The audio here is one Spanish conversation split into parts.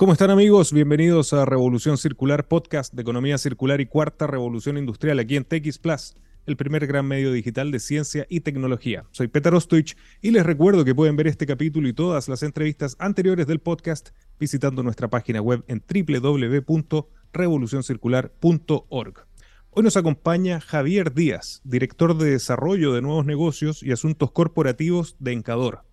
¿Cómo están amigos? Bienvenidos a Revolución Circular, podcast de economía circular y cuarta revolución industrial aquí en TX Plus, el primer gran medio digital de ciencia y tecnología. Soy Peter Ostoich y les recuerdo que pueden ver este capítulo y todas las entrevistas anteriores del podcast visitando nuestra página web en www.revolucioncircular.org. Hoy nos acompaña Javier Díaz, director de Desarrollo de Nuevos Negocios y Asuntos Corporativos de Encador.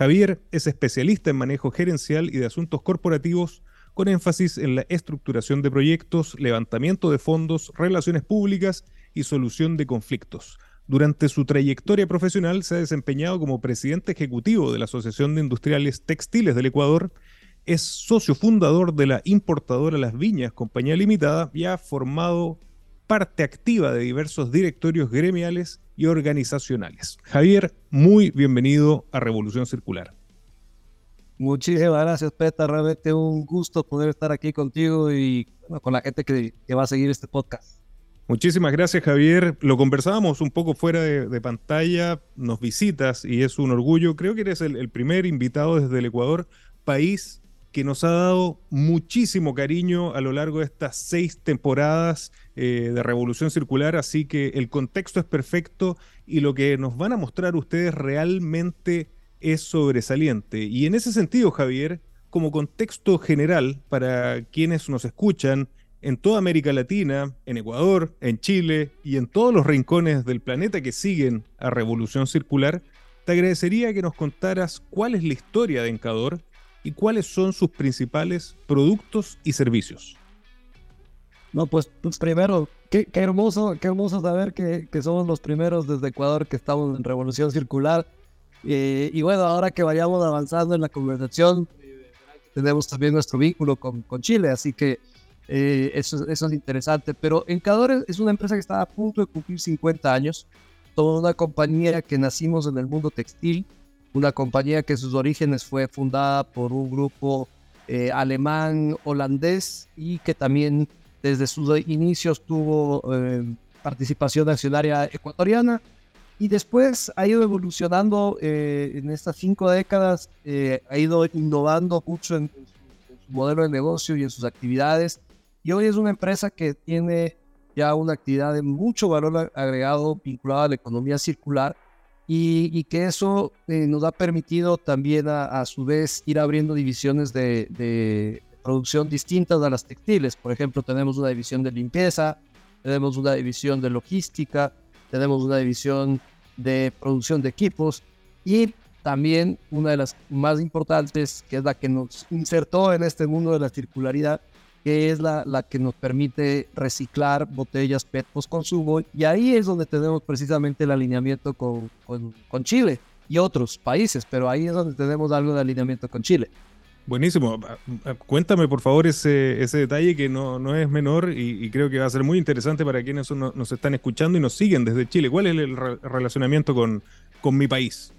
Javier es especialista en manejo gerencial y de asuntos corporativos con énfasis en la estructuración de proyectos, levantamiento de fondos, relaciones públicas y solución de conflictos. Durante su trayectoria profesional se ha desempeñado como presidente ejecutivo de la Asociación de Industriales Textiles del Ecuador, es socio fundador de la importadora Las Viñas, compañía limitada, y ha formado parte activa de diversos directorios gremiales y organizacionales. Javier, muy bienvenido a Revolución Circular. Muchísimas gracias, Peta. Realmente un gusto poder estar aquí contigo y con la gente que, va a seguir este podcast. Muchísimas gracias, Javier. Lo conversábamos un poco fuera de, pantalla, nos visitas y es un orgullo. Creo que eres el primer invitado desde el Ecuador, país que nos ha dado muchísimo cariño a lo largo de estas seis temporadas eh, de Revolución Circular, así que el contexto es perfecto y lo que nos van a mostrar ustedes realmente es sobresaliente. Y en ese sentido, Javier, como contexto general para quienes nos escuchan en toda América Latina, en Ecuador, en Chile y en todos los rincones del planeta que siguen a Revolución Circular, te agradecería que nos contaras cuál es la historia de Encador y cuáles son sus principales productos y servicios. No, pues, pues primero, qué, hermoso, qué hermoso saber que, somos los primeros desde Ecuador que estamos en Revolución Circular. Eh, y bueno, ahora que vayamos avanzando en la conversación, tenemos también nuestro vínculo con, con Chile, así que eh, eso, eso, es interesante. Pero Encador es una empresa que está a punto de cumplir 50 años. Toda una compañía que nacimos en el mundo textil, una compañía que sus orígenes fue fundada por un grupo eh, alemán holandés y que también desde sus inicios tuvo eh, participación accionaria ecuatoriana. Y después ha ido evolucionando eh, en estas cinco décadas, ha ido innovando mucho en, en, su modelo de negocio y en sus actividades. Y hoy es una empresa que tiene ya una actividad de mucho valor agregado vinculada a la economía circular y, que eso eh, nos ha permitido también a, su vez ir abriendo divisiones de, producción distintas a las textiles. Por ejemplo, tenemos una división de limpieza, tenemos una división de logística, tenemos una división de producción de equipos y también una de las más importantes, que es la que nos insertó en este mundo de la circularidad, que es la, la que nos permite reciclar botellas PET post consumo. Y ahí es donde tenemos precisamente el alineamiento con, con, Chile y otros países, pero ahí es donde tenemos algo de alineamiento con Chile. Buenísimo. Ah, ah, cuéntame por favor ese, ese detalle que no, no es menor y, creo que va a ser muy interesante para quienes nos están escuchando y nos siguen desde Chile. ¿Cuál es el relacionamiento con, con mi país?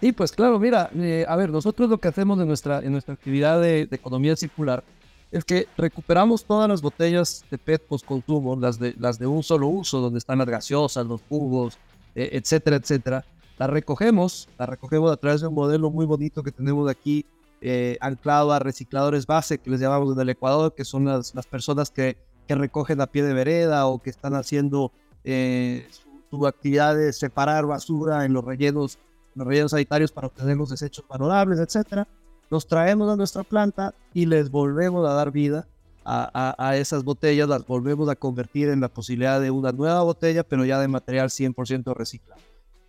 Sí, pues claro, mira, eh, a ver, nosotros lo que hacemos en nuestra, en nuestra actividad de, de economía circular es que recuperamos todas las botellas de PET post-consumo, las de, las de un solo uso, donde están las gaseosas, los jugos, eh, etcétera, etcétera. Las recogemos, las recogemos a través de un modelo muy bonito que tenemos aquí, eh, anclado a recicladores base, que les llamamos en el Ecuador, que son las, las personas que, que, recogen a pie de vereda o que están haciendo eh, su, actividad de separar basura en los rellenos, los rellenos sanitarios para obtener los desechos valorables, etcétera los traemos a nuestra planta y les volvemos a dar vida a, esas botellas, las volvemos a convertir en la posibilidad de una nueva botella, pero ya de material 100% reciclado.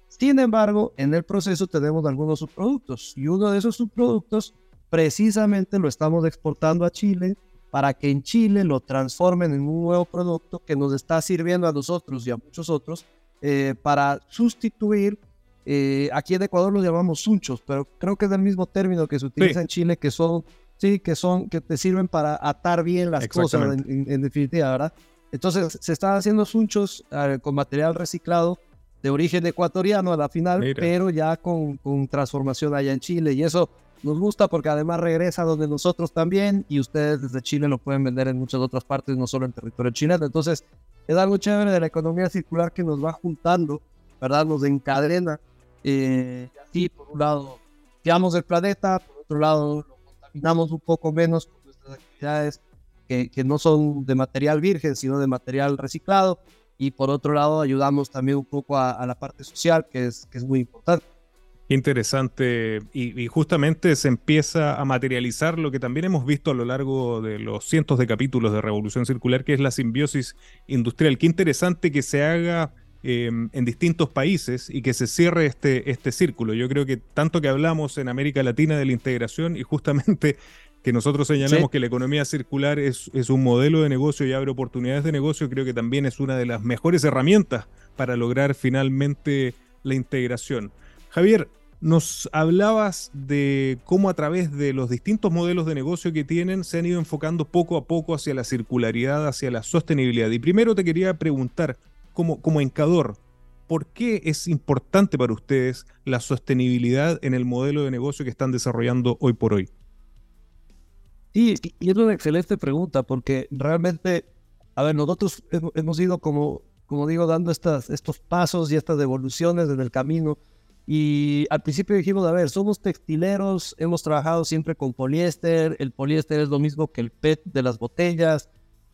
Sin embargo, en el proceso tenemos algunos subproductos y uno de esos subproductos precisamente lo estamos exportando a Chile para que en Chile lo transformen en un nuevo producto que nos está sirviendo a nosotros y a muchos otros eh, para sustituir eh, aquí en Ecuador los llamamos sunchos, pero creo que es el mismo término que se utiliza en Chile, que son, sí, que son, que te sirven para atar bien las cosas, en, definitiva, ¿verdad? Entonces, se están haciendo sunchos eh, con material reciclado de origen ecuatoriano a la final, pero ya con, con, transformación allá en Chile. Y eso nos gusta porque además regresa donde nosotros también y ustedes desde Chile lo pueden vender en muchas otras partes, no solo en territorio chileno. Entonces, es algo chévere de la economía circular que nos va juntando, ¿verdad? Nos encadena eh, así, por un lado, limpiamos el planeta, por otro lado, lo contaminamos un poco menos con nuestras actividades que, que, no son de material virgen, sino de material reciclado. Y por otro lado, ayudamos también un poco a, a la parte social, que es, que es muy importante. Interesante. Y, y, justamente se empieza a materializar lo que también hemos visto a lo largo de los cientos de capítulos de Revolución Circular, que es la simbiosis industrial. Qué interesante que se haga eh, en distintos países y que se cierre este, este círculo. Yo creo que tanto que hablamos en América Latina de la integración y justamente que nosotros señalamos sí. que la economía circular es, es un modelo de negocio y abre oportunidades de negocio, creo que también es una de las mejores herramientas para lograr finalmente la integración. Javier, nos hablabas de cómo a través de los distintos modelos de negocio que tienen se han ido enfocando poco a poco hacia la circularidad, hacia la sostenibilidad. Y primero te quería preguntar, como, como encador, ¿por qué es importante para ustedes la sostenibilidad en el modelo de negocio que están desarrollando hoy por hoy? Sí, y es una excelente pregunta porque realmente, a ver, nosotros hemos ido como, como digo, dando estas, estos pasos y estas devoluciones en el camino y al principio dijimos, a ver, somos textileros, hemos trabajado siempre con poliéster, el poliéster es lo mismo que el PET de las botellas.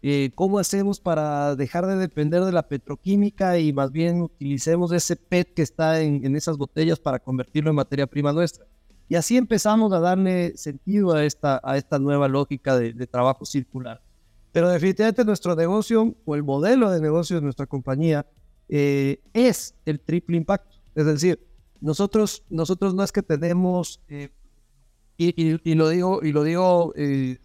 Eh, ¿Cómo hacemos para dejar de depender de la petroquímica y más bien utilicemos ese PET que está en, en esas botellas para convertirlo en materia prima nuestra? Y así empezamos a darle sentido a esta, a esta nueva lógica de, de trabajo circular. Pero definitivamente nuestro negocio o el modelo de negocio de nuestra compañía eh, es el triple impacto. Es decir, nosotros, nosotros no es que tenemos, eh, y, y, y, lo digo, y lo digo, eh,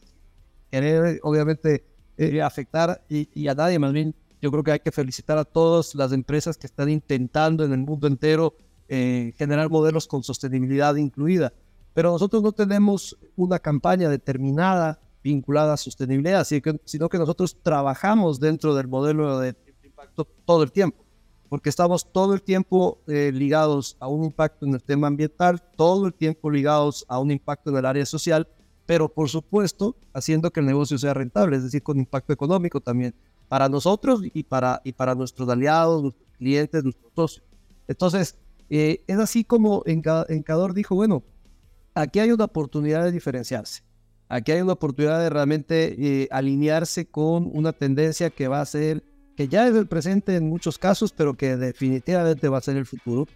querer obviamente eh, afectar y, y, a nadie, más bien yo creo que hay que felicitar a todas las empresas que están intentando en el mundo entero eh, generar modelos con sostenibilidad incluida. Pero nosotros no tenemos una campaña determinada vinculada a sostenibilidad, sino que nosotros trabajamos dentro del modelo de impacto todo el tiempo porque estamos todo el tiempo eh, ligados a un impacto en el tema ambiental, todo el tiempo ligados a un impacto en el área social, pero por supuesto haciendo que el negocio sea rentable, es decir, con impacto económico también para nosotros y para, y para nuestros aliados, nuestros clientes, nuestros socios. Entonces, eh, es así como Encador dijo, bueno, aquí hay una oportunidad de diferenciarse. Aquí hay una oportunidad de realmente eh, alinearse con una tendencia que va a ser que ya es el presente en muchos casos, pero que definitivamente va a ser el futuro.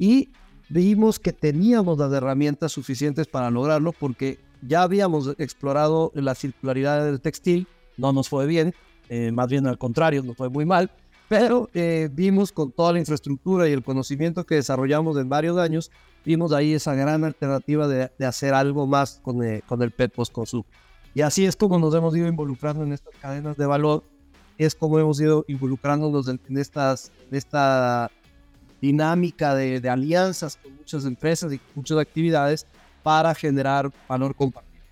Y vimos que teníamos las herramientas suficientes para lograrlo porque ya habíamos explorado la circularidad del textil, no nos fue bien, eh, más bien al contrario, nos fue muy mal, pero eh, vimos con toda la infraestructura y el conocimiento que desarrollamos en varios años, vimos ahí esa gran alternativa de, de hacer algo más con, eh, con el PET post-consumo. Y así es como nos hemos ido involucrando en estas cadenas de valor es como hemos ido involucrándonos en, en estas, en esta dinámica de, de, alianzas con muchas empresas y muchas actividades para generar valor compartido.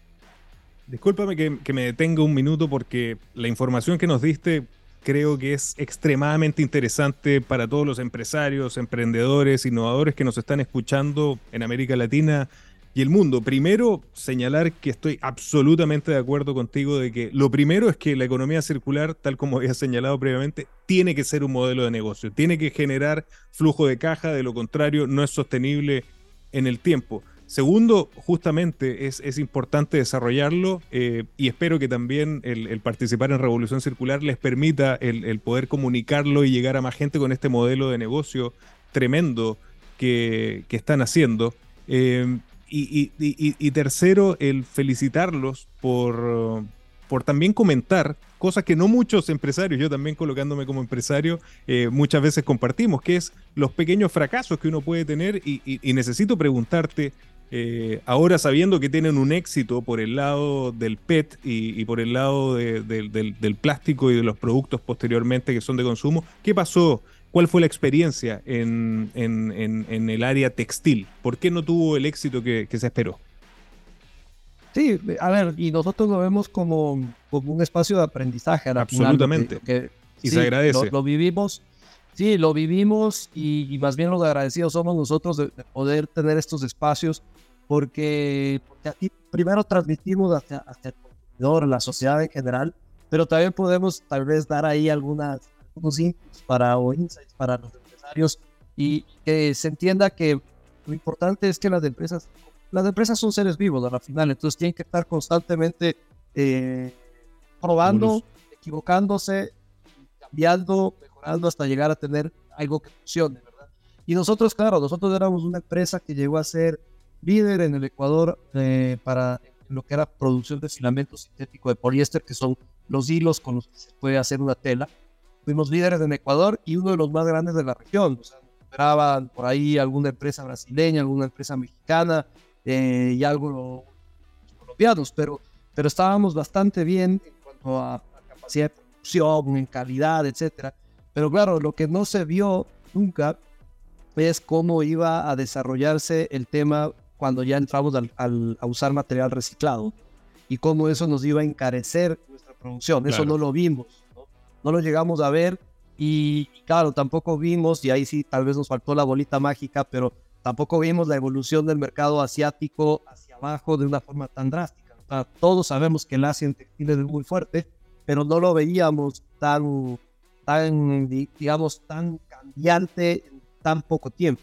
Discúlpame que, que, me detenga un minuto porque la información que nos diste creo que es extremadamente interesante para todos los empresarios, emprendedores, innovadores que nos están escuchando en América Latina y el mundo. Primero, señalar que estoy absolutamente de acuerdo contigo de que lo primero es que la economía circular, tal como había señalado previamente, tiene que ser un modelo de negocio, tiene que generar flujo de caja, de lo contrario no es sostenible en el tiempo. Segundo, justamente es, es importante desarrollarlo eh, y espero que también el, participar en Revolución Circular les permita el, poder comunicarlo y llegar a más gente con este modelo de negocio tremendo que, que están haciendo. Eh, y, tercero, el felicitarlos por, por también comentar cosas que no muchos empresarios, yo también colocándome como empresario, eh, muchas veces compartimos, que es los pequeños fracasos que uno puede tener y necesito preguntarte, eh, ahora sabiendo que tienen un éxito por el lado del PET y, por el lado de, de, del, del plástico y de los productos posteriormente que son de consumo, ¿qué pasó ¿Cuál fue la experiencia en, en, en, en, el área textil? ¿Por qué no tuvo el éxito que, que, se esperó? Sí, a ver, y nosotros lo vemos como, como un espacio de aprendizaje. Absolutamente. Final, que, y sí, se agradece. Lo, lo, vivimos, sí, lo vivimos y, y, más bien los agradecidos somos nosotros de, de poder tener estos espacios porque, porque aquí primero transmitimos hacia, hacia el consumidor, la sociedad en general, pero también podemos tal vez dar ahí algunas unos inputs para, o insights para los empresarios y que se entienda que lo importante es que las empresas, las empresas son seres vivos a la final, entonces tienen que estar constantemente eh, probando, equivocándose, cambiando, mejorando hasta llegar a tener algo que funcione, ¿verdad? Y nosotros, claro, nosotros éramos una empresa que llegó a ser líder en el Ecuador eh, para lo que era producción de filamento sintético de poliéster, que son los hilos con los que se puede hacer una tela. Fuimos líderes en Ecuador y uno de los más grandes de la región. O sea, esperaban por ahí alguna empresa brasileña, alguna empresa mexicana eh, y algo colombianos, pero, pero estábamos bastante bien en cuanto a, capacidad de producción, en calidad, etcétera. Pero claro, lo que no se vio nunca es cómo iba a desarrollarse el tema cuando ya entramos al, a usar material reciclado y cómo eso nos iba a encarecer nuestra producción. Eso no lo vimos, ¿no? lo llegamos a ver y, claro, tampoco vimos, y ahí sí tal vez nos faltó la bolita mágica, pero tampoco vimos la evolución del mercado asiático hacia abajo de una forma tan drástica. todos sabemos que el Asia en textiles es muy fuerte, pero no lo veíamos tan, tan digamos, tan cambiante en tan poco tiempo.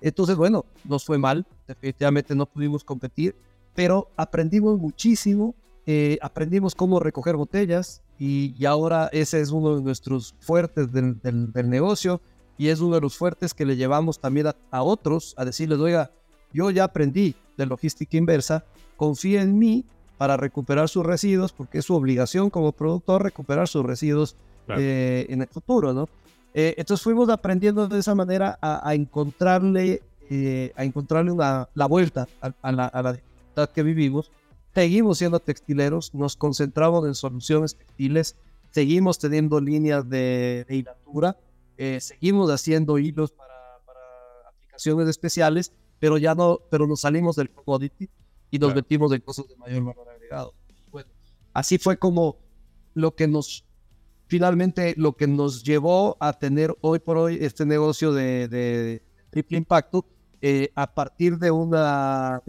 Entonces, bueno, nos fue mal, definitivamente no pudimos competir, pero aprendimos muchísimo, eh, aprendimos cómo recoger botellas y, ahora ese es uno de nuestros fuertes del, negocio y es uno de los fuertes que le llevamos también a, otros a decirles, oiga, yo ya aprendí de logística inversa, confía en mí para recuperar sus residuos, porque es su obligación como productor recuperar sus residuos eh, en el futuro, ¿no? Eh, entonces fuimos aprendiendo de esa manera a, encontrarle, eh, a encontrarle una, la vuelta a, la, a dificultad que vivimos. Seguimos siendo textileros, nos concentramos en soluciones textiles, seguimos teniendo líneas de, hilatura, eh, seguimos haciendo hilos para, aplicaciones especiales, pero ya no, pero nos salimos del commodity y nos metimos en cosas de mayor valor agregado. Bueno, así fue como lo que nos finalmente lo que nos llevó a tener hoy por hoy este negocio de, triple impacto eh, a partir de una,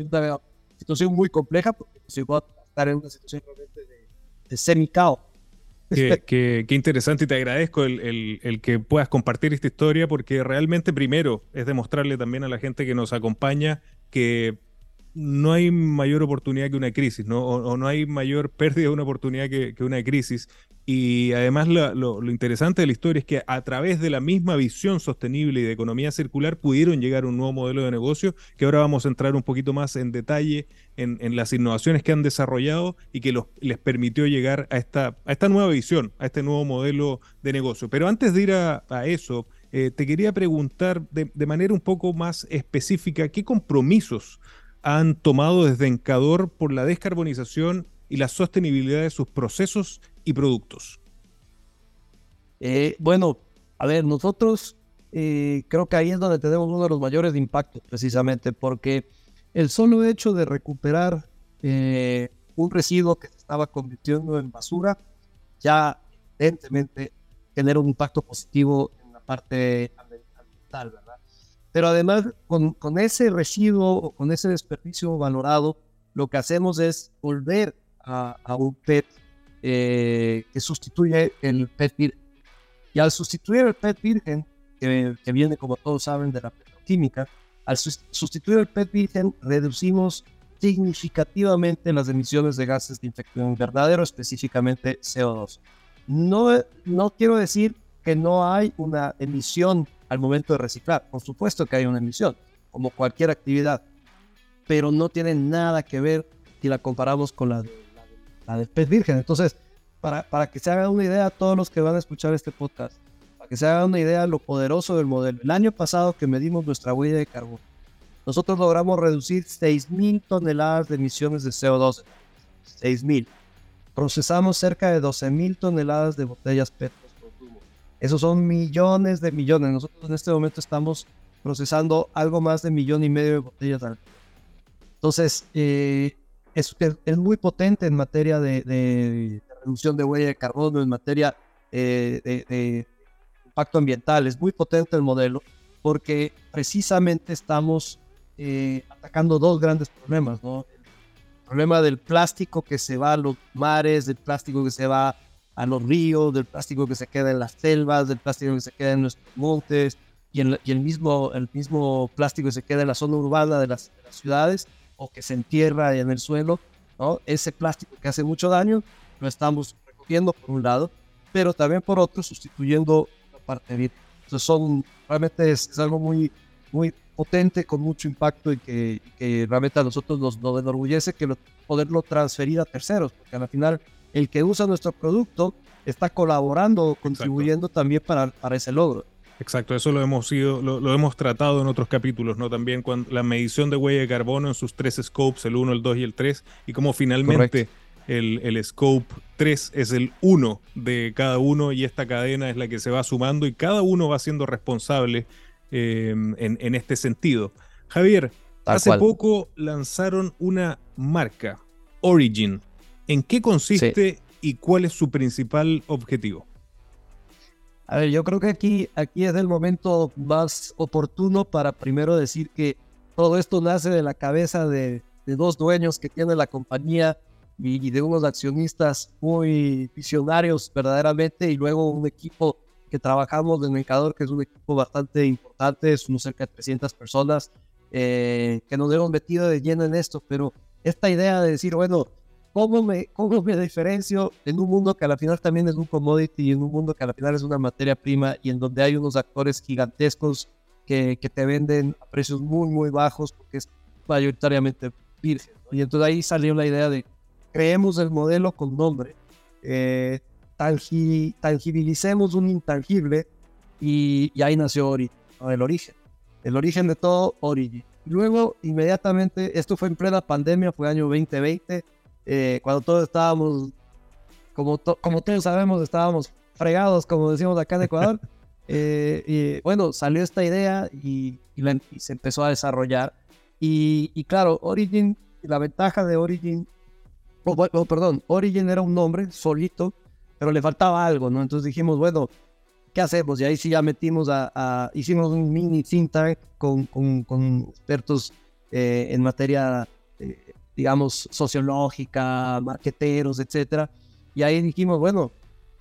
situación muy compleja, porque nos llevó a estar en una situación realmente de, de semi-cao. Qué, interesante y te agradezco el, que puedas compartir esta historia porque realmente primero es demostrarle también a la gente que nos acompaña que no hay mayor oportunidad que una crisis, ¿no? O, no hay mayor pérdida de una oportunidad que, una crisis. Y además lo, interesante de la historia es que a través de la misma visión sostenible y de economía circular pudieron llegar a un nuevo modelo de negocio que ahora vamos a entrar un poquito más en detalle en, las innovaciones que han desarrollado y que les permitió llegar a esta, a esta nueva visión, a este nuevo modelo de negocio. Pero antes de ir a, eso, eh, te quería preguntar de, de manera un poco más específica, ¿qué compromisos han tomado desde Encador por la descarbonización y la sostenibilidad de sus procesos y productos? Eh, bueno, a ver, nosotros eh, creo que ahí es donde tenemos uno de los mayores impactos, precisamente, porque el solo hecho de recuperar eh, un residuo que se estaba convirtiendo en basura ya evidentemente genera un impacto positivo en la parte ambiental, ¿verdad? Pero además, con, con ese residuo o con ese desperdicio valorado, lo que hacemos es volver a, a un PET eh, que sustituye el PET virgen. Y al sustituir el PET virgen, que, que, viene, como todos saben, de la petroquímica, al sustituir el PET virgen, reducimos significativamente las emisiones de gases de efecto invernadero, específicamente CO2. No, no quiero decir que no hay una emisión al momento de reciclar. Por supuesto que hay una emisión, como cualquier actividad, pero no tiene nada que ver si la comparamos con la, la, del pez virgen. Entonces, para, para que se hagan una idea, todos los que van a escuchar este podcast, para que se hagan una idea de lo poderoso del modelo. El año pasado que medimos nuestra huella de carbono, nosotros logramos reducir 6.000 toneladas de emisiones de CO2. 6.000. Procesamos cerca de 12.000 toneladas de botellas PET esos son millones de millones. Nosotros en este momento estamos procesando algo más de millón y medio de botellas al Entonces, eh, es, es, muy potente en materia de, reducción de huella de carbono, en materia eh, de, impacto ambiental. Es muy potente el modelo porque precisamente estamos eh, atacando dos grandes problemas, ¿no? El problema del plástico que se va a los mares, del plástico que se va a los ríos, del plástico que se queda en las selvas, del plástico que se queda en nuestros montes y, el, mismo, el mismo plástico que se queda en la zona urbana de las, ciudades o que se entierra en el suelo. ¿no? Ese plástico que hace mucho daño lo estamos recogiendo por un lado, pero también por otro sustituyendo la parte virgen. Entonces son, realmente es, algo muy, muy potente, con mucho impacto y que, realmente a nosotros nos, nos enorgullece que poderlo transferir a terceros, porque al final el que usa nuestro producto está colaborando, contribuyendo también para, para ese logro. Exacto, eso lo hemos sido, lo, hemos tratado en otros capítulos, ¿no? También cuando la medición de huella de carbono en sus tres scopes, el 1, el 2 y el 3, y cómo finalmente el, el, scope 3 es el 1 de cada uno y esta cadena es la que se va sumando y cada uno va siendo responsable em, en, este sentido. Javier, hace poco lanzaron una marca, Origin. ¿En qué consiste y cuál es su principal objetivo? A ver, yo creo que aquí, aquí es el momento más oportuno para primero decir que todo esto nace de la cabeza de, dos dueños que tiene la compañía y, de unos accionistas muy visionarios verdaderamente y luego un equipo que trabajamos en Mercador, que es un equipo bastante importante, somos cerca de 300 personas eh, que nos hemos metido de lleno en esto, pero esta idea de decir, bueno, ¿Cómo me, ¿Cómo me diferencio en un mundo que al final también es un commodity y en un mundo que al final es una materia prima y en donde hay unos actores gigantescos que, que te venden a precios muy, muy bajos porque es mayoritariamente virgen? Y entonces ahí salió la idea de creemos el modelo con nombre, eh, tangibilicemos un intangible y, y ahí nació Ori, el origen. El origen de todo, Origin. Luego, inmediatamente, esto fue en plena pandemia, fue año 2020 eh, cuando todos estábamos, como, como todos sabemos, estábamos fregados, como decimos acá en Ecuador. Eh, y bueno, salió esta idea y, se empezó a desarrollar. Y, claro, Origin, la ventaja de Origin, oh, perdón, Origin era un nombre solito, pero le faltaba algo, ¿no? Entonces dijimos, bueno, ¿qué hacemos? Y ahí sí ya metimos a, hicimos un mini think tank con, con, con expertos eh, en materia digamos, sociológica, marqueteros, etcétera. Y ahí dijimos, bueno,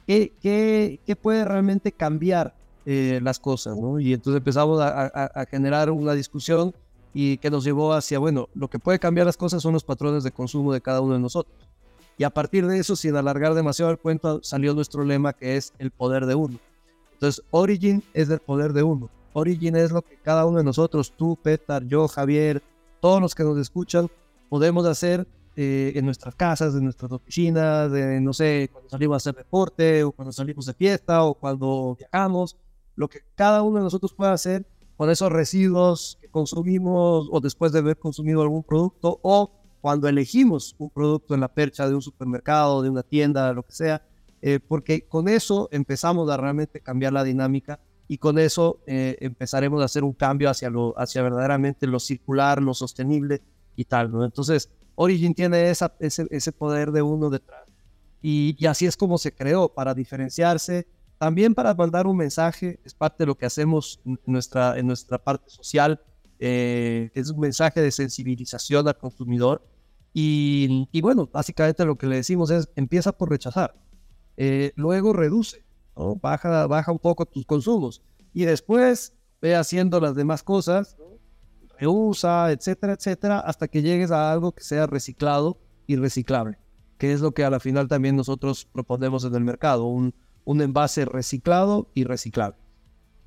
¿qué, qué, qué puede realmente cambiar eh, las cosas? ¿no? Y entonces empezamos a, a, generar una discusión y que nos llevó hacia, bueno, lo que puede cambiar las cosas son los patrones de consumo de cada uno de nosotros. Y a partir de eso, sin alargar demasiado el cuento, salió nuestro lema que es el poder de uno. Entonces, Origin es el poder de uno. Origin es lo que cada uno de nosotros, tú, Petar, yo, Javier, todos los que nos escuchan, podemos hacer eh, en nuestras casas, en nuestras oficinas, de, no sé, cuando salimos a hacer deporte o cuando salimos de fiesta o cuando viajamos, lo que cada uno de nosotros puede hacer con esos residuos que consumimos o después de haber consumido algún producto o cuando elegimos un producto en la percha de un supermercado, de una tienda, lo que sea, eh, porque con eso empezamos a realmente cambiar la dinámica y con eso eh, empezaremos a hacer un cambio hacia, lo, hacia verdaderamente lo circular, lo sostenible y tal, ¿no? Entonces, Origin tiene ese, ese poder de uno detrás. Y, y, así es como se creó, para diferenciarse, también para mandar un mensaje, es parte de lo que hacemos en nuestra, en nuestra parte social, eh, es un mensaje de sensibilización al consumidor. Y, y, bueno, básicamente lo que le decimos es, empieza por rechazar, eh, luego reduce, ¿no? baja, baja un poco tus consumos y después ve haciendo las demás cosas reusa, etcétera, etcétera, hasta que llegues a algo que sea reciclado y reciclable, que es lo que a la final también nosotros proponemos en el mercado, un, un envase reciclado y reciclable.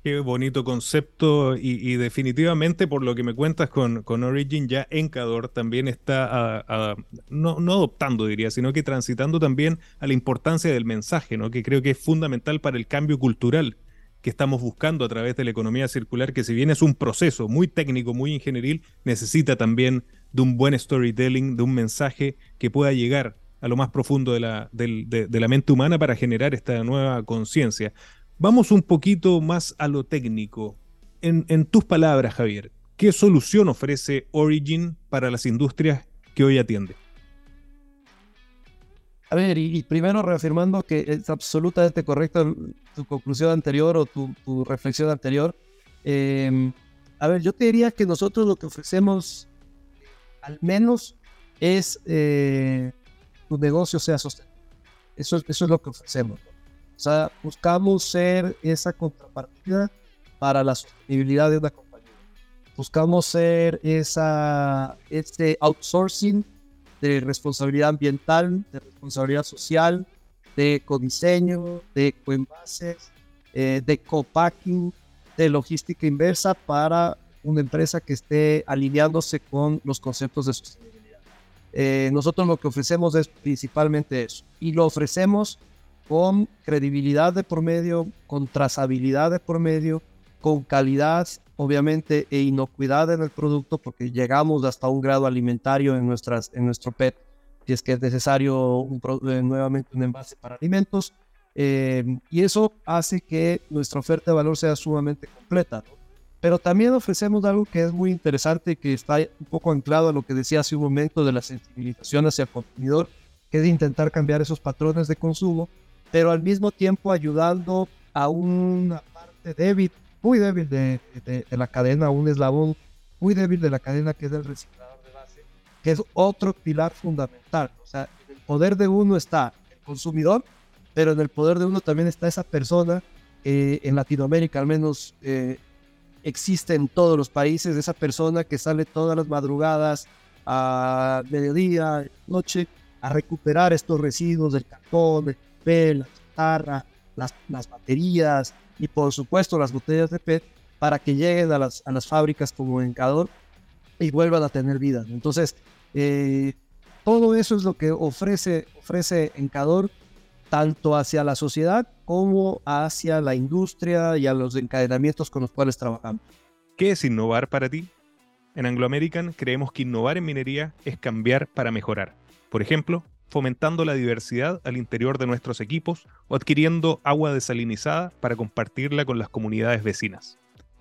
Qué bonito concepto y, definitivamente por lo que me cuentas con, con Origin ya Encador también está no, no, adoptando diría, sino que transitando también a la importancia del mensaje, ¿no? que creo que es fundamental para el cambio cultural que estamos buscando a través de la economía circular, que si bien es un proceso muy técnico, muy ingenieril, necesita también de un buen storytelling, de un mensaje que pueda llegar a lo más profundo de la, de, la mente humana para generar esta nueva conciencia. Vamos un poquito más a lo técnico. En, en tus palabras, Javier, ¿qué solución ofrece Origin para las industrias que hoy atiende? A ver, y, primero reafirmando que es absolutamente correcta tu conclusión anterior o tu, reflexión anterior. Em, a ver, yo te diría que nosotros lo que ofrecemos, al menos, es eh, tu negocio sea sostenible. Eso, eso es lo que ofrecemos. O sea, buscamos ser esa contrapartida para la sostenibilidad de una compañía. Buscamos ser esa, ese outsourcing de responsabilidad ambiental, de responsabilidad social, de ecodiseño, de ecoenvases, eh, de copacking, de logística inversa para una empresa que esté alineándose con los conceptos de sostenibilidad. Eh, nosotros lo que ofrecemos es principalmente eso y lo ofrecemos con credibilidad de por medio, con trazabilidad de por medio, con calidad, obviamente, e inocuidad en el producto, porque llegamos hasta un grado alimentario en, nuestras, en nuestro PET, si es que es necesario eh, nuevamente un envase para alimentos. Eh, y eso hace que nuestra oferta de valor sea sumamente completa. Pero también ofrecemos algo que es muy interesante que está un poco anclado a lo que decía hace un momento de la sensibilización hacia el consumidor, que es intentar cambiar esos patrones de consumo pero al mismo tiempo ayudando a una parte débil, muy débil de, la cadena, un eslabón muy débil de la cadena que es el reciclador de base, que es otro pilar fundamental. O sea, en el poder de uno está el consumidor, pero en el poder de uno también está esa persona, eh, en Latinoamérica al menos eh, existe en todos los países, esa persona que sale todas las madrugadas a mediodía, noche, a recuperar estos residuos del cartón, la chatarra, las, las baterías y por supuesto las botellas de PET para que lleguen a las, a las fábricas como Encador y vuelvan a tener vida. Entonces, eh, todo eso es lo que ofrece, ofrece Encador tanto hacia la sociedad como hacia la industria y a los encadenamientos con los cuales trabajamos. ¿Qué es innovar para ti? En Anglo American creemos que innovar en minería es cambiar para mejorar. Por ejemplo, fomentando la diversidad al interior de nuestros equipos o adquiriendo agua desalinizada para compartirla con las comunidades vecinas.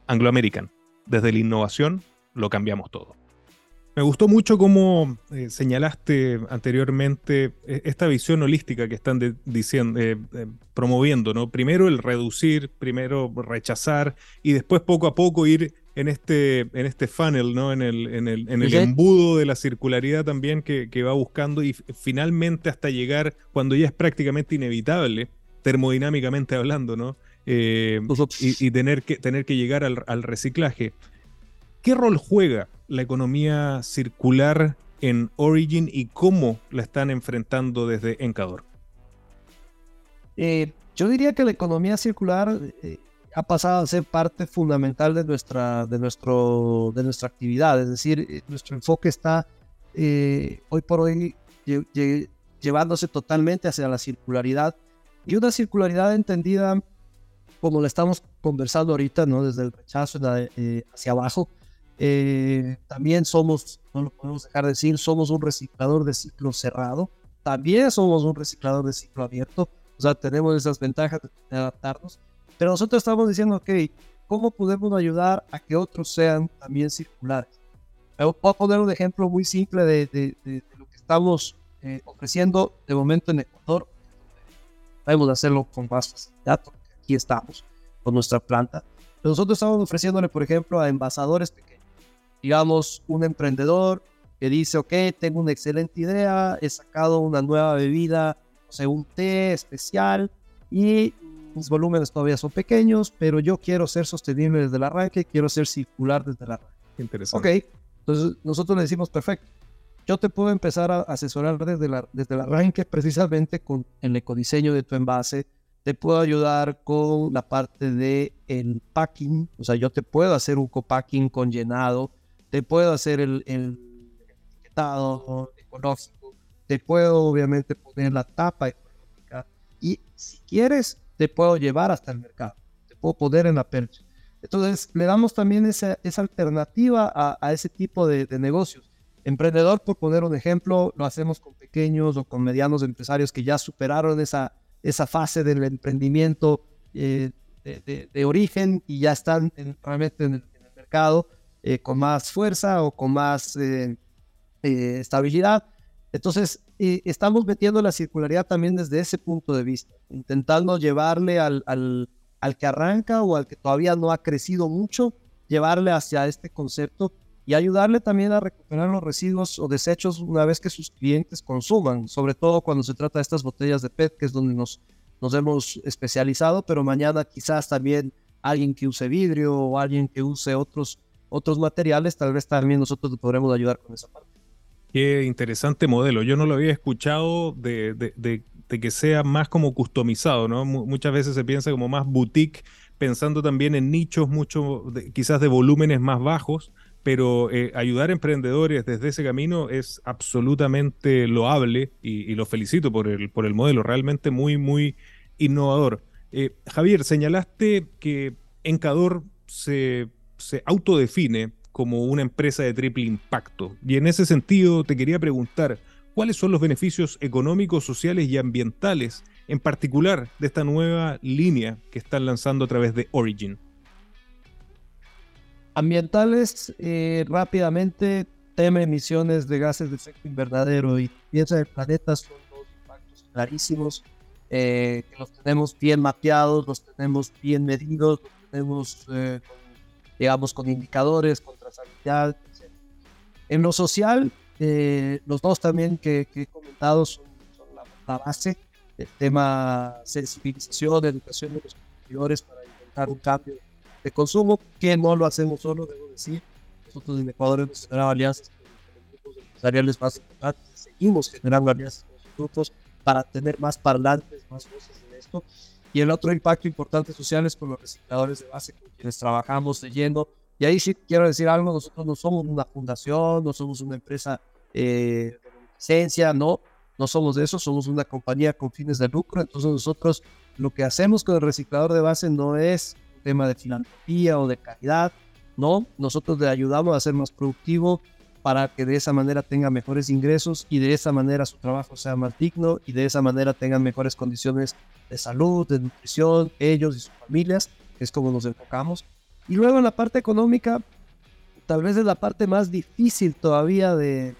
Anglo American, desde la innovación lo cambiamos todo. Me gustó mucho cómo eh, señalaste anteriormente eh, esta visión holística que están diciendo, eh, promoviendo, ¿no? Primero el reducir, primero rechazar y después poco a poco ir en este, en este funnel, ¿no? En el, en el, en el embudo de la circularidad también que, que, va buscando y finalmente hasta llegar cuando ya es prácticamente inevitable, termodinámicamente hablando, ¿no? Eh, y, y, tener, que, tener que llegar al, al, reciclaje. ¿Qué rol juega la economía circular en Origin y cómo la están enfrentando desde Encador? Eh, yo diría que la economía circular eh, ha pasado a ser parte fundamental de nuestra, de nuestro, de nuestra actividad. Es decir, eh, nuestro enfoque está eh, hoy por hoy llevándose totalmente hacia la circularidad y una circularidad entendida como la estamos conversando ahorita, ¿no? desde el rechazo eh, hacia abajo. también somos, no lo podemos dejar de decir, somos un reciclador de ciclo cerrado. También somos un reciclador de ciclo abierto. O sea, tenemos esas ventajas de adaptarnos pero nosotros estamos diciendo, ok, ¿cómo podemos ayudar a que otros sean también circulares? Voy a poner un ejemplo muy simple de, lo que estamos eh, ofreciendo de momento en Ecuador. Podemos hacerlo con más facilidad, porque aquí estamos con nuestra planta. Pero nosotros estamos ofreciéndole, por ejemplo, a envasadores pequeños. Digamos, un emprendedor que dice, ok, tengo una excelente idea, he sacado una nueva bebida, o sea, un té especial, y mis volúmenes todavía son pequeños, pero yo quiero ser sostenible desde el arranque, quiero ser circular desde el arranque. Interesante. Ok, entonces nosotros le decimos, perfecto, yo te puedo empezar a asesorar desde, la, desde el arranque precisamente con el ecodiseño de tu envase, te puedo ayudar con la parte de el packing, o sea, yo te puedo hacer un copacking con llenado, te puedo hacer el, el etiquetado ecológico, te puedo obviamente poner la tapa ecológica y si quieres te puedo llevar hasta el mercado, te puedo poner en la percha. Entonces, le damos también esa, esa alternativa a, a, ese tipo de, de, negocios. Emprendedor, por poner un ejemplo, lo hacemos con pequeños o con medianos empresarios que ya superaron esa, esa fase del emprendimiento eh, de, de, origen y ya están realmente en el, en el mercado eh, con más fuerza o con más eh, eh estabilidad. Entonces, eh, estamos metiendo la circularidad también desde ese punto de vista, intentando llevarle al, al, al, que arranca o al que todavía no ha crecido mucho, llevarle hacia este concepto y ayudarle también a recuperar los residuos o desechos una vez que sus clientes consuman, sobre todo cuando se trata de estas botellas de PET, que es donde nos, nos hemos especializado, pero mañana quizás también alguien que use vidrio o alguien que use otros, otros materiales, tal vez también nosotros podremos ayudar con esa parte. Qué interesante modelo. Yo no lo había escuchado de, que sea más como customizado, ¿no? muchas veces se piensa como más boutique, pensando también en nichos mucho, quizás de volúmenes más bajos, pero eh, ayudar a emprendedores desde ese camino es absolutamente loable y, lo felicito por el, por el modelo, realmente muy, muy innovador. Eh, Javier, señalaste que Encador se, se autodefine como una empresa de triple impacto. Y en ese sentido te quería preguntar, ¿cuáles son los beneficios económicos, sociales y ambientales, en particular de esta nueva línea que están lanzando a través de Origin? Ambientales, eh, rápidamente, tema emisiones de gases de efecto invernadero y piensa el planeta son dos impactos clarísimos, eh, que los tenemos bien mapeados, los tenemos bien medidos, los tenemos eh, digamos, con indicadores, con trazabilidad, etc. En lo social, eh, los dos también que, he comentado son, la, base, el tema sensibilización, educación de los consumidores para intentar un cambio de consumo, que no lo hacemos solo, debo decir. Nosotros en Ecuador hemos generado alianzas con los grupos empresariales más importantes, seguimos generando alianzas con los grupos para tener más parlantes, más voces en esto. Y el otro impacto importante social es con los recicladores de base con quienes trabajamos leyendo. Y ahí sí quiero decir algo, nosotros no somos una fundación, no somos una empresa eh, de licencia, no, no somos de eso, somos una compañía con fines de lucro. Entonces nosotros lo que hacemos con el reciclador de base no es tema de filantropía o de calidad, no, nosotros le ayudamos a ser más productivo para que de esa manera tenga mejores ingresos y de esa manera su trabajo sea más digno y de esa manera tengan mejores condiciones de salud, de nutrición, ellos y sus familias, que es como nos enfocamos. Y luego en la parte económica, tal vez es la parte más difícil todavía de,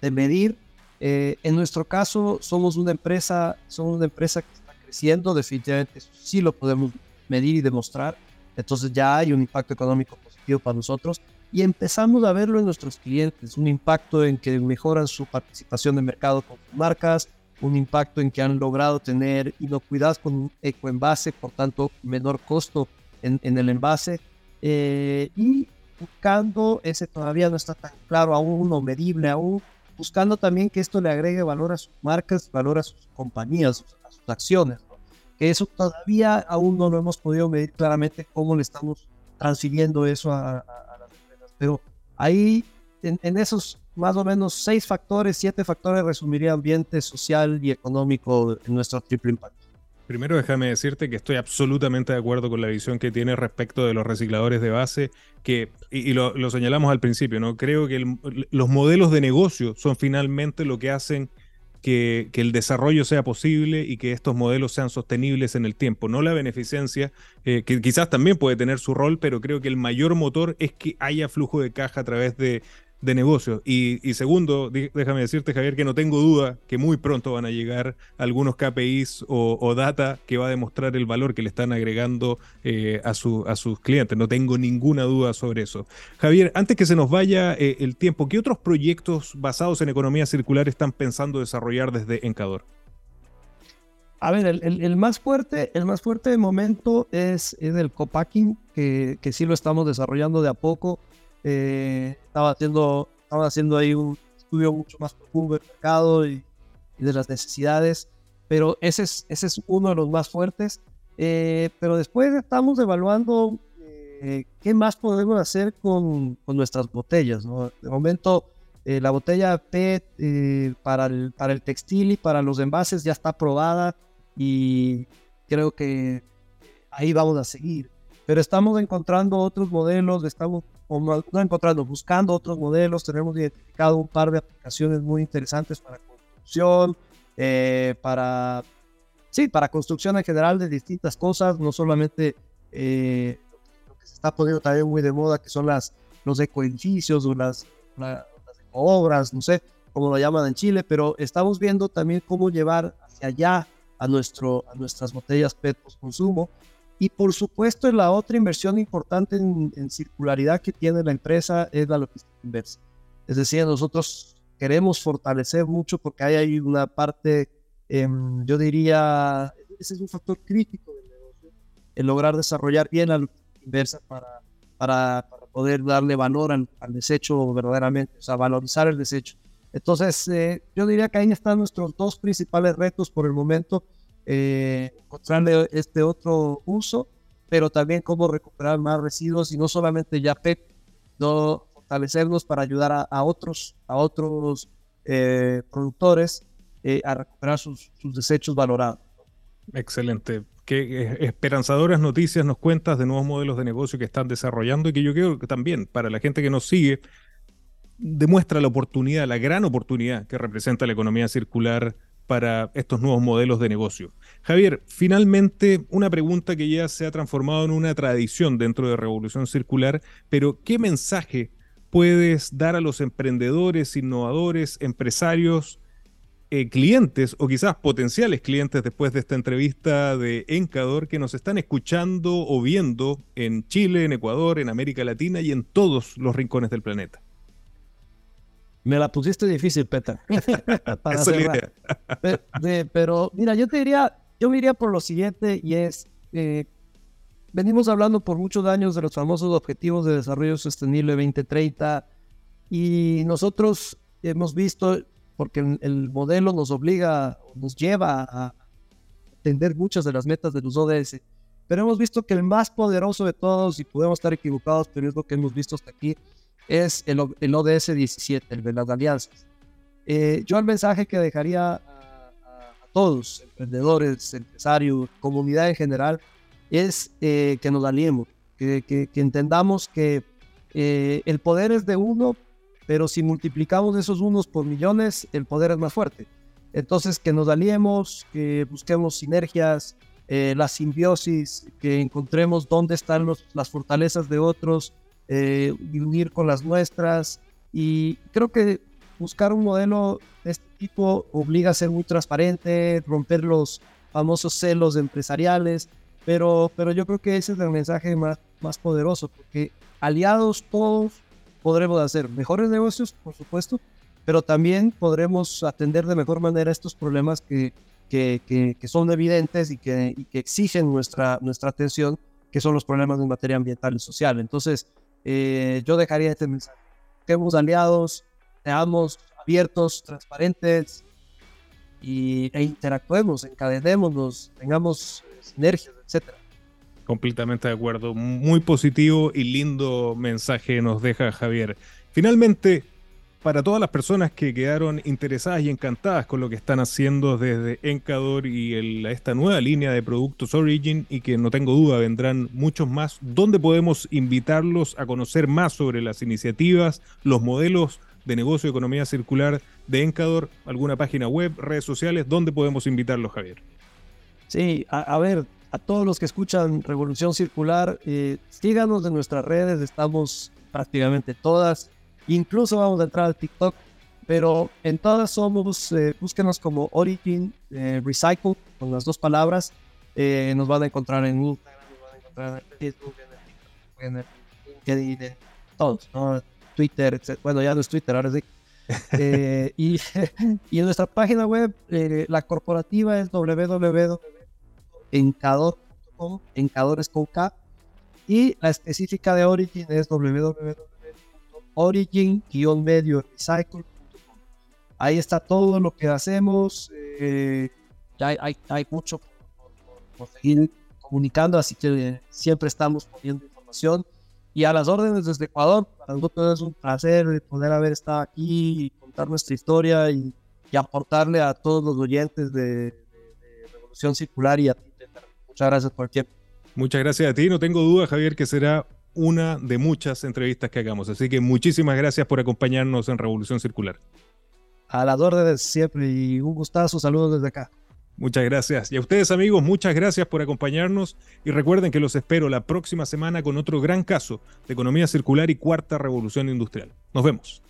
de medir. Eh, en nuestro caso, somos una empresa, somos una empresa que está creciendo, definitivamente sí lo podemos medir y demostrar. Entonces ya hay un impacto económico positivo para nosotros y empezamos a verlo en nuestros clientes, un impacto en que mejoran su participación de mercado con marcas, un impacto en que han logrado tener inocuidad con un ecoenvase, por tanto menor costo en, el envase, eh, y buscando, ese todavía no está tan claro aún o medible aún, buscando también que esto le agregue valor a sus marcas, valor a sus compañías, a sus acciones, que eso todavía aún no lo hemos podido medir claramente cómo le estamos transfiriendo eso a, pero ahí en, esos más o menos seis factores, siete factores resumiría ambiente social y económico en nuestro triple impacto. Primero déjame decirte que estoy absolutamente de acuerdo con la visión que tiene respecto de los recicladores de base, que, y, lo, señalamos al principio, ¿no? Creo que los modelos de negocio son finalmente lo que hacen que, el desarrollo sea posible y que estos modelos sean sostenibles en el tiempo. No la beneficencia, eh, que quizás también puede tener su rol, pero creo que el mayor motor es que haya flujo de caja a través de, de negocios. Y, segundo, déjame decirte, Javier, que no tengo duda que muy pronto van a llegar algunos KPIs o, data que va a demostrar el valor que le están agregando eh, a, su, a sus clientes. No tengo ninguna duda sobre eso. Javier, antes que se nos vaya eh, el tiempo, ¿qué otros proyectos basados en economía circular están pensando desarrollar desde Encador? A ver, el, más fuerte, el más fuerte de momento es, es el copacking, que, que sí lo estamos desarrollando de a poco eh, estaba haciendo, estaba haciendo ahí un estudio mucho más profundo del mercado y, de las necesidades, pero ese es, ese es uno de los más fuertes. Eh, pero después estamos evaluando eh, qué más podemos hacer con, con nuestras botellas. ¿no? De momento, la botella PET para, el, para el textil y para los envases ya está aprobada y creo que ahí vamos a seguir. Pero estamos encontrando otros modelos, estamos no encontrando, buscando otros modelos. Tenemos identificado un par de aplicaciones muy interesantes para construcción, eh, para, sí, para construcción en general de distintas cosas, no solamente eh, lo que se está poniendo también muy de moda, que son las, los ecoedificios o las, las obras, no sé cómo lo llaman en Chile, pero estamos viendo también cómo llevar hacia allá a, nuestro, a nuestras botellas PET post consumo y por supuesto, la otra inversión importante en, circularidad que tiene la empresa es la logística inversa. Es decir, nosotros queremos fortalecer mucho porque hay ahí una parte, em, yo diría, ese es un factor crítico del negocio, el lograr desarrollar bien la logística inversa para, para, para poder darle valor al, desecho verdaderamente, o sea, valorizar el desecho. Entonces, eh, yo diría que ahí están nuestros dos principales retos por el momento, eh, encontrarle este otro uso, pero también cómo recuperar más residuos y no solamente ya PET, no fortalecernos para ayudar a, otros, a otros eh, productores eh, a recuperar sus, sus desechos valorados. Excelente qué esperanzadoras noticias nos cuentas de nuevos modelos de negocio que están desarrollando y que yo creo que también para la gente que nos sigue demuestra la oportunidad, la gran oportunidad que representa la economía circular para estos nuevos modelos de negocio. Javier, finalmente una pregunta que ya se ha transformado en una tradición dentro de Revolución Circular, pero ¿qué mensaje puedes dar a los emprendedores, innovadores, empresarios eh, clientes o quizás potenciales clientes después de esta entrevista de Encador que nos están escuchando o viendo en Chile, en Ecuador, en América Latina y en todos los rincones del planeta? Me la pusiste difícil, Peter. para pero, mira, yo te diría, yo me iría por lo siguiente y es, eh, venimos hablando por muchos años de los famosos Objetivos de Desarrollo Sostenible 2030 y nosotros hemos visto porque el, modelo nos obliga, nos lleva a atender muchas de las metas de los ODS. Pero hemos visto que el más poderoso de todos, y podemos estar equivocados, pero es lo que hemos visto hasta aquí, es el, el ODS 17, el de las alianzas. Eh, yo el mensaje que dejaría a, todos, emprendedores, empresarios, comunidad en general, es eh, que nos aliemos, que, entendamos que eh, el poder es de uno, pero si multiplicamos esos unos por millones, el poder es más fuerte. Entonces, que nos aliemos, que busquemos sinergias, eh, la simbiosis, que encontremos dónde están las fortalezas de otros eh, unir con las nuestras. Y creo que buscar un modelo de este tipo obliga a ser muy transparente, romper los famosos celos empresariales, pero, pero yo creo que ese es el mensaje más, más poderoso, porque aliados todos podremos hacer mejores negocios, por supuesto, pero también podremos atender de mejor manera estos problemas que, que, que, son evidentes y que, que, exigen nuestra, nuestra atención, que son los problemas en materia ambiental y social. Entonces, eh, yo dejaría este mensaje. Quedemos aliados, seamos abiertos, transparentes y, e interactuemos, encadenémonos, tengamos sinergias, etcétera. Completamente de acuerdo. Muy positivo y lindo mensaje nos deja Javier. Finalmente, para todas las personas que quedaron interesadas y encantadas con lo que están haciendo desde Encador y esta nueva línea de productos Origin y que no tengo duda vendrán muchos más, ¿dónde podemos invitarlos a conocer más sobre las iniciativas, los modelos de negocio de economía circular de Encador? ¿Alguna página web, redes sociales? ¿Dónde podemos invitarlos, Javier? Sí, a ver, a todos los que escuchan Revolución Circular, eh, síganos en nuestras redes, estamos prácticamente todas, incluso vamos a entrar al TikTok, pero en todas somos, eh, búsquenos como Origin eh, Recycle, con las dos palabras, eh, nos van a encontrar en Instagram, nos van a encontrar en Facebook, en el TikTok, en el LinkedIn, en todos, ¿no? Twitter, etc. Bueno, ya no es Twitter, ahora sí. y, y, en nuestra página web, la corporativa es www encador.com, encadores con K, y la específica de Origin es www.origin-medio-recycle.com. Ahí está todo lo que hacemos. Eh, ya hay, hay, mucho por, seguir comunicando, así que siempre estamos poniendo información. Y a las órdenes desde Ecuador, para nosotros es un placer poder haber estado aquí y contar nuestra historia y, aportarle a todos los oyentes de, de Revolución Circular y a ti Muchas gracias por el tiempo. Muchas gracias a ti. No tengo duda, Javier, que será una de muchas entrevistas que hagamos. Así que muchísimas gracias por acompañarnos en Revolución Circular. A la de siempre y un gustazo. Saludos desde acá. Muchas gracias. Y a ustedes amigos, muchas gracias por acompañarnos y recuerden que los espero la próxima semana con otro gran caso de economía circular y cuarta revolución industrial. Nos vemos.